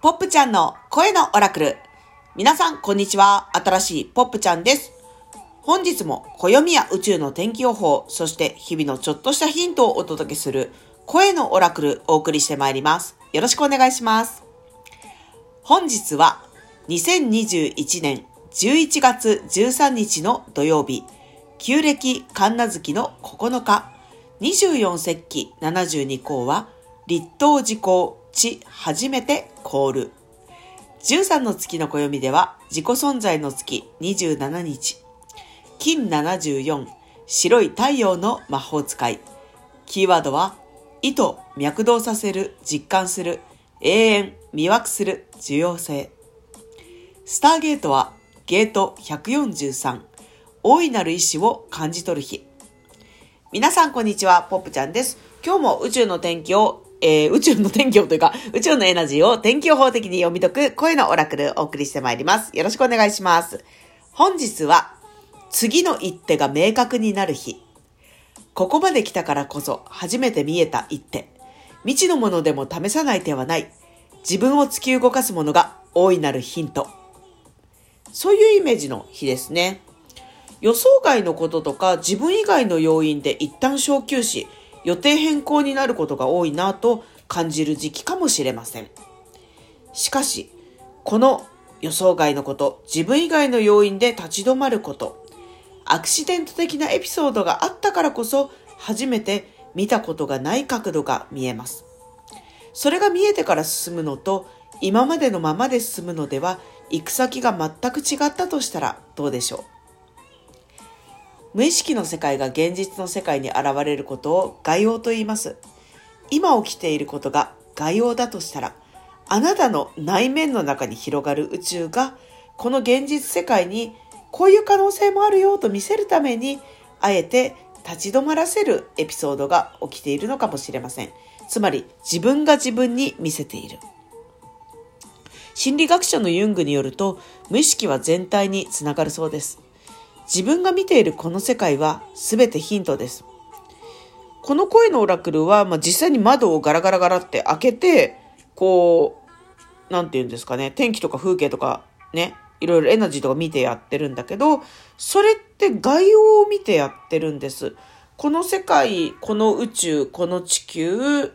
ポップちゃんの声のオラクル。皆さん、こんにちは。新しいポップちゃんです。本日も暦や宇宙の天気予報、そして日々のちょっとしたヒントをお届けする声のオラクルお送りしてまいります。よろしくお願いします。本日は2021年11月13日の土曜日、旧暦神奈月の9日、24節気72項は、立冬時効、地初めて凍る。13の月の暦では、自己存在の月27日、金74、白い太陽の魔法使い。キーワードは、意図、脈動させる、実感する、永遠、魅惑する、重要性。スターゲートは、ゲート143、大いなる意志を感じ取る日。皆さんこんにちは、ポップちゃんです。今日も宇宙の天気を、えー、宇宙の天気をというか、宇宙のエナジーを天気予報的に読み解く声のオラクルお送りしてまいります。よろしくお願いします。本日は、次の一手が明確になる日。ここまで来たからこそ初めて見えた一手。未知のものでも試さない手はない。自分を突き動かすものが大いなるヒント。そういうイメージの日ですね。予想外のこととか自分以外の要因で一旦小休止、予定変更になることが多いなと感じる時期かもしれません。しかし、この予想外のこと、自分以外の要因で立ち止まること、アクシデント的なエピソードがあったからこそ初めて見たことがない角度が見えます。それが見えてから進むのと今までのままで進むのでは行く先が全く違ったとしたらどうでしょう？無意識の世界が現実の世界に現れることを概要と言います。今起きていることが概要だとしたら、あなたの内面の中に広がる宇宙が、この現実世界にこういう可能性もあるよと見せるために、あえて立ち止まらせるエピソードが起きているのかもしれません。つまり自分が自分に見せている。心理学者のユングによると、無意識は全体につながるそうです。自分が見ているこの世界は全てヒントです。この声のオラクルは、まあ、実際に窓をガラガラガラって開けて、こう、なんて言うんですかね、天気とか風景とかね、いろいろエナジーとか見てやってるんだけど、それって概要を見てやってるんです。この世界、この宇宙、この地球、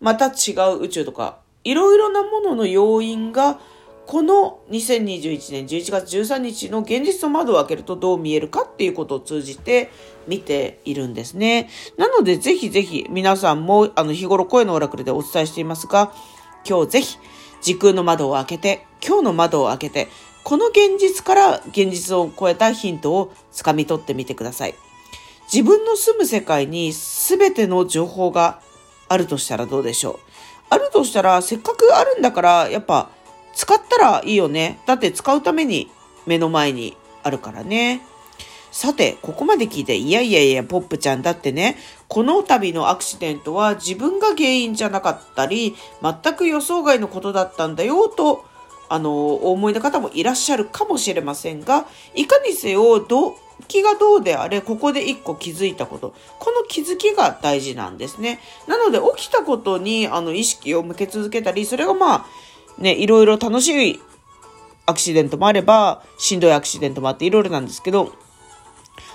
また違う宇宙とか、いろいろなものの要因がこの2021年11月13日の現実の窓を開けるとどう見えるかっていうことを通じて見ているんですね。なのでぜひぜひ皆さんもあの日頃声のオラクルでお伝えしていますが今日ぜひ時空の窓を開けて今日の窓を開けてこの現実から現実を超えたヒントをつかみ取ってみてください。自分の住む世界に全ての情報があるとしたらどうでしょうあるとしたら、せっかくあるんだから、やっぱ、使ったらいいよね。だって使うために目の前にあるからね。さて、ここまで聞いて、いやいやいや、ポップちゃんだってね、この度のアクシデントは自分が原因じゃなかったり、全く予想外のことだったんだよ、と、あの、お思いの方もいらっしゃるかもしれませんが、いかにせよ、ど気がどうであれ、ここで一個気づいたこと。この気づきが大事なんですね。なので、起きたことに、あの、意識を向け続けたり、それがまあ、ね、いろいろ楽しいアクシデントもあれば、しんどいアクシデントもあっていろいろなんですけど、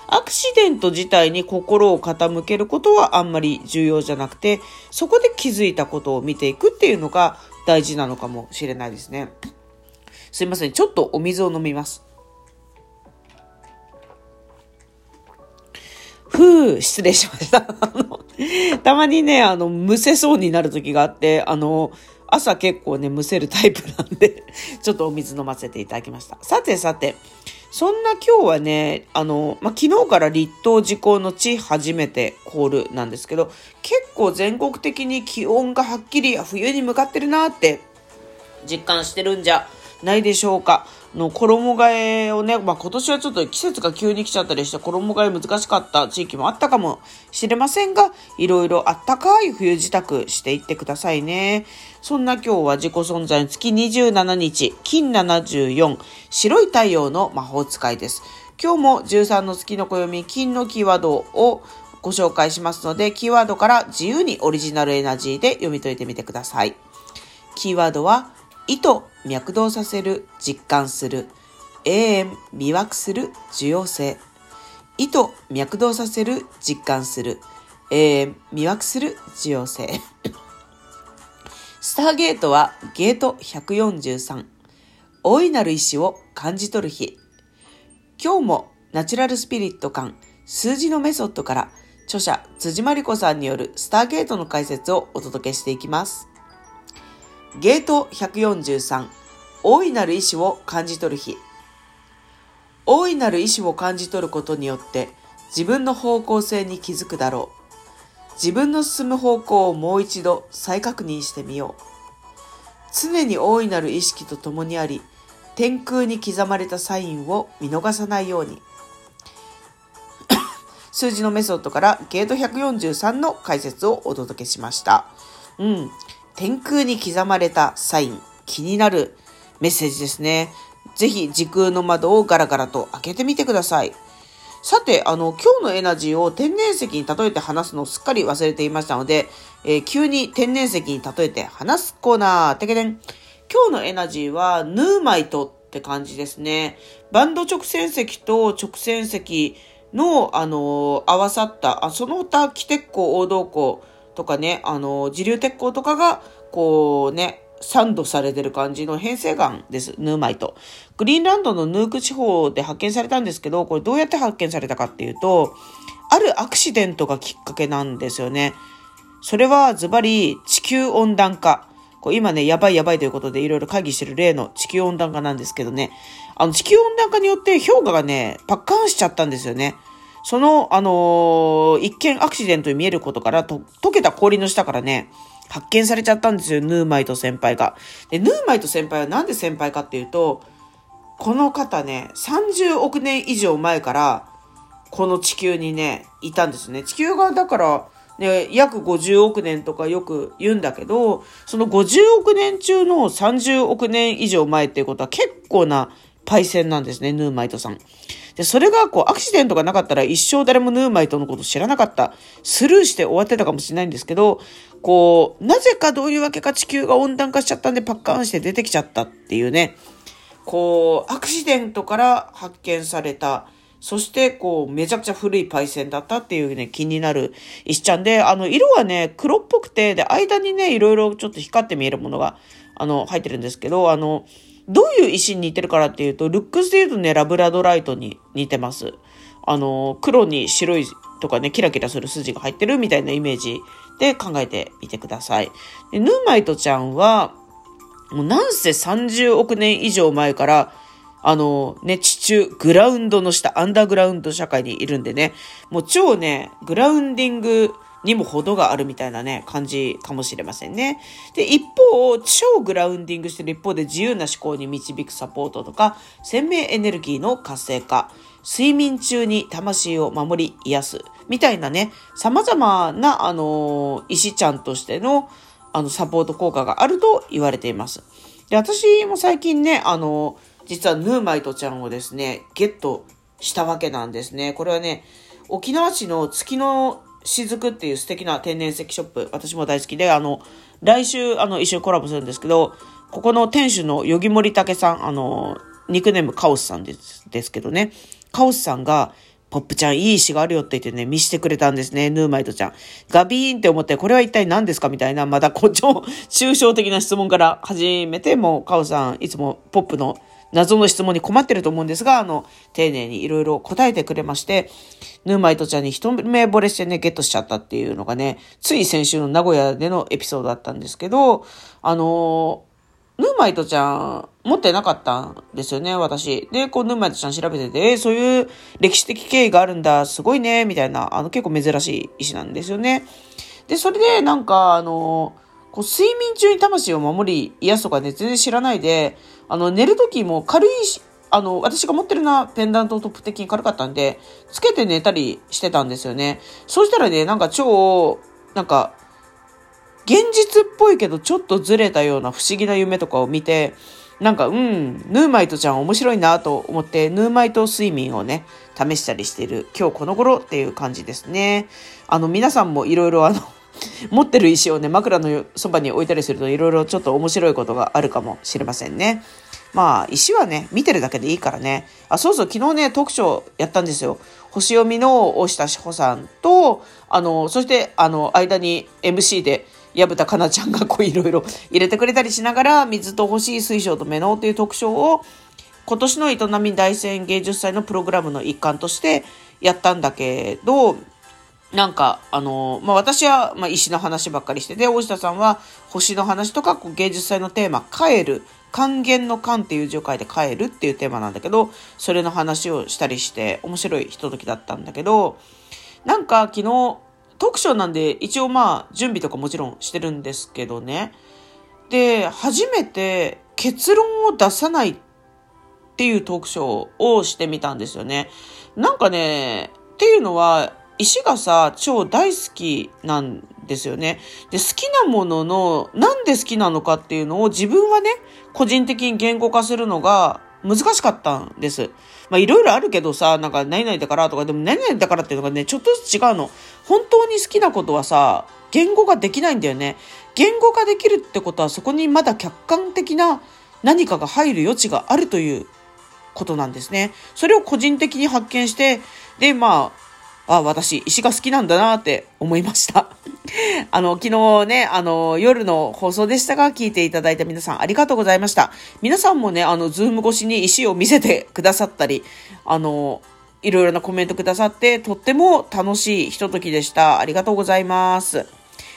アクシデント自体に心を傾けることはあんまり重要じゃなくて、そこで気づいたことを見ていくっていうのが大事なのかもしれないですね。すいません。ちょっとお水を飲みます。ふう、失礼しました。たまにね、あの、むせそうになる時があって、あの、朝結構ね、むせるタイプなんで ちょっとお水飲ませていただきました。さてさて、そんな今日はね、あの、まあ、昨日から立冬時効の地初めてコールなんですけど、結構全国的に気温がはっきり冬に向かってるなって実感してるんじゃないでしょうか。の衣替えをね、まあ、今年はちょっと季節が急に来ちゃったりして衣替え難しかった地域もあったかもしれませんが、いろいろあったかい冬支度していってくださいね。そんな今日は自己存在の月27日、金74、白い太陽の魔法使いです。今日も13の月の暦、金のキーワードをご紹介しますので、キーワードから自由にオリジナルエナジーで読み解いてみてください。キーワードは、意図、脈動させる、実感する。永遠、魅惑する、受容性。意図、脈動させる、実感する。永遠、魅惑する、受容性。スターゲートはゲート143。大いなる意志を感じ取る日。今日もナチュラルスピリット感、数字のメソッドから著者辻真理子さんによるスターゲートの解説をお届けしていきます。ゲート143大いなる意志を感じ取る日大いなる意志を感じ取ることによって自分の方向性に気づくだろう自分の進む方向をもう一度再確認してみよう常に大いなる意識と共にあり天空に刻まれたサインを見逃さないように 数字のメソッドからゲート143の解説をお届けしました。うん。天空に刻まれたサイン、気になるメッセージですね。ぜひ時空の窓をガラガラと開けてみてください。さて、あの、今日のエナジーを天然石に例えて話すのをすっかり忘れていましたので、えー、急に天然石に例えて話すコーナー、てけでん。今日のエナジーは、ヌーマイトって感じですね。バンド直線石と直線石の、あのー、合わさった、あその他、キテッコ、王道湖、とかね、あの、自流鉄鋼とかが、こうね、サンドされてる感じの変成岩です。ヌーマイト。グリーンランドのヌーク地方で発見されたんですけど、これどうやって発見されたかっていうと、あるアクシデントがきっかけなんですよね。それはズバリ地球温暖化。こう今ね、やばいやばいということでいろいろ会議してる例の地球温暖化なんですけどね。あの地球温暖化によって氷河がね、パッカーンしちゃったんですよね。その、あのー、一見アクシデントに見えることから、と、溶けた氷の下からね、発見されちゃったんですよ、ヌーマイト先輩が。で、ヌーマイト先輩はなんで先輩かっていうと、この方ね、30億年以上前から、この地球にね、いたんですね。地球が、だから、ね、約50億年とかよく言うんだけど、その50億年中の30億年以上前っていうことは結構なパイセンなんですね、ヌーマイトさん。で、それがこう、アクシデントがなかったら一生誰もヌーマイトのこと知らなかった。スルーして終わってたかもしれないんですけど、こう、なぜかどういうわけか地球が温暖化しちゃったんでパッカーンして出てきちゃったっていうね。こう、アクシデントから発見された。そして、こう、めちゃくちゃ古いパイセンだったっていうね、気になる石ちゃんで、あの、色はね、黒っぽくて、で、間にね、いろいろちょっと光って見えるものが、あの、入ってるんですけど、あの、どういう石に似てるからっていうと、ルックスで言うとね、ラブラドライトに似てます。あの、黒に白いとかね、キラキラする筋が入ってるみたいなイメージで考えてみてください。でヌーマイトちゃんは、もうなんせ30億年以上前から、あのね、地中、グラウンドの下、アンダーグラウンド社会にいるんでね、もう超ね、グラウンディングにも程があるみたいなね、感じかもしれませんね。で、一方、超グラウンディングしてる一方で自由な思考に導くサポートとか、鮮明エネルギーの活性化、睡眠中に魂を守り癒す、みたいなね、様々な、あの、石ちゃんとしての、あの、サポート効果があると言われています。で、私も最近ね、あの、実はヌーマイトちゃんをですね、ゲットしたわけなんですね。これはね、沖縄市の月の雫っていう素敵な天然石ショップ、私も大好きで、あの、来週、あの、一緒にコラボするんですけど、ここの店主のヨギモリタケさん、あの、ニックネームカオスさんですですけどね、カオスさんが、ポップちゃんいい石があるよって言ってね、見してくれたんですね、ヌーマイトちゃん。ガビーンって思って、これは一体何ですか？みたいな、まだこっちも抽象的な質問から始めて、もうカオスさん、いつもポップの謎の質問に困ってると思うんですが、あの、丁寧にいろいろ答えてくれまして、ヌーマイトちゃんに一目惚れしてね、ゲットしちゃったっていうのがね、つい先週の名古屋でのエピソードだったんですけど、あのヌーマイトちゃん持ってなかったんですよね、私。で、こう、ヌーマイトちゃん調べてて、えー、そういう歴史的経緯があるんだ、すごいね、みたいな、あの、結構珍しい石なんですよね。で、それで、なんか、あのこう睡眠中に魂を守り癒すとかね、全然知らないで、あの、寝る時も軽いし、あの、私が持ってるな、ペンダントトップ的に軽かったんで、つけて寝たりしてたんですよね。そうしたらね、なんか超、なんか、現実っぽいけどちょっとずれたような不思議な夢とかを見て、なんか、うん、ヌーマイトちゃん面白いなと思って、ヌーマイト睡眠をね、試したりしている今日この頃っていう感じですね。あの、皆さんもいろいろあの持ってる石をね、枕のそばに置いたりするといろいろちょっと面白いことがあるかもしれませんね。まあ、石はね、見てるだけでいいからね。あ、そうそう、昨日ね、トークショーやったんですよ。星読みの大下志保さんと、あの、そして、あの、間に MC で、矢蓋かなちゃんがこういろいろ入れてくれたりしながら、水と星、水晶と目のっていう特徴を、今年の営み大戦芸術祭のプログラムの一環としてやったんだけど、なんか、あの、まあ、私は、まあ、石の話ばっかりしてて、大下さんは星の話とか、こう芸術祭のテーマ、帰る、還元の還っていう字を書いて帰るっていうテーマなんだけど、それの話をしたりして、面白いひとときだったんだけど、なんか昨日、特賞なんで一応まあ準備とかもちろんしてるんですけどね。で、初めて結論を出さないっていうトークショーをしてみたんですよね。なんかね、っていうのは、石がさ、超大好きなんですよね。で、好きなものの、なんで好きなのかっていうのを自分はね、個人的に言語化するのが難しかったんです。まあいろいろあるけどさ、なんか何々だからとか、でも何々だからっていうのがね、ちょっとずつ違うの。本当に好きなことはさ、言語ができないんだよね。言語化できるってことはそこにまだ客観的な何かが入る余地があるということなんですね。それを個人的に発見して、で、まあ、あ、私、石が好きなんだなって思いました。あの、昨日ね、あの、夜の放送でしたが、聞いていただいた皆さんありがとうございました。皆さんもね、あの、ズーム越しに石を見せてくださったり、あの、いろいろなコメントくださって、とっても楽しいひとときでした。ありがとうございます。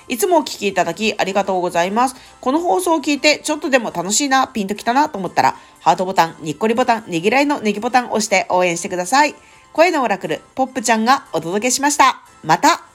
いつもお聞きいただきありがとうございます。この放送を聞いてちょっとでも楽しいな、ピンときたなと思ったら、ハートボタン、ニッコリボタン、ねぎらいのネギボタンを押して応援してください。声のオラクル、ポップちゃんがお届けしました。また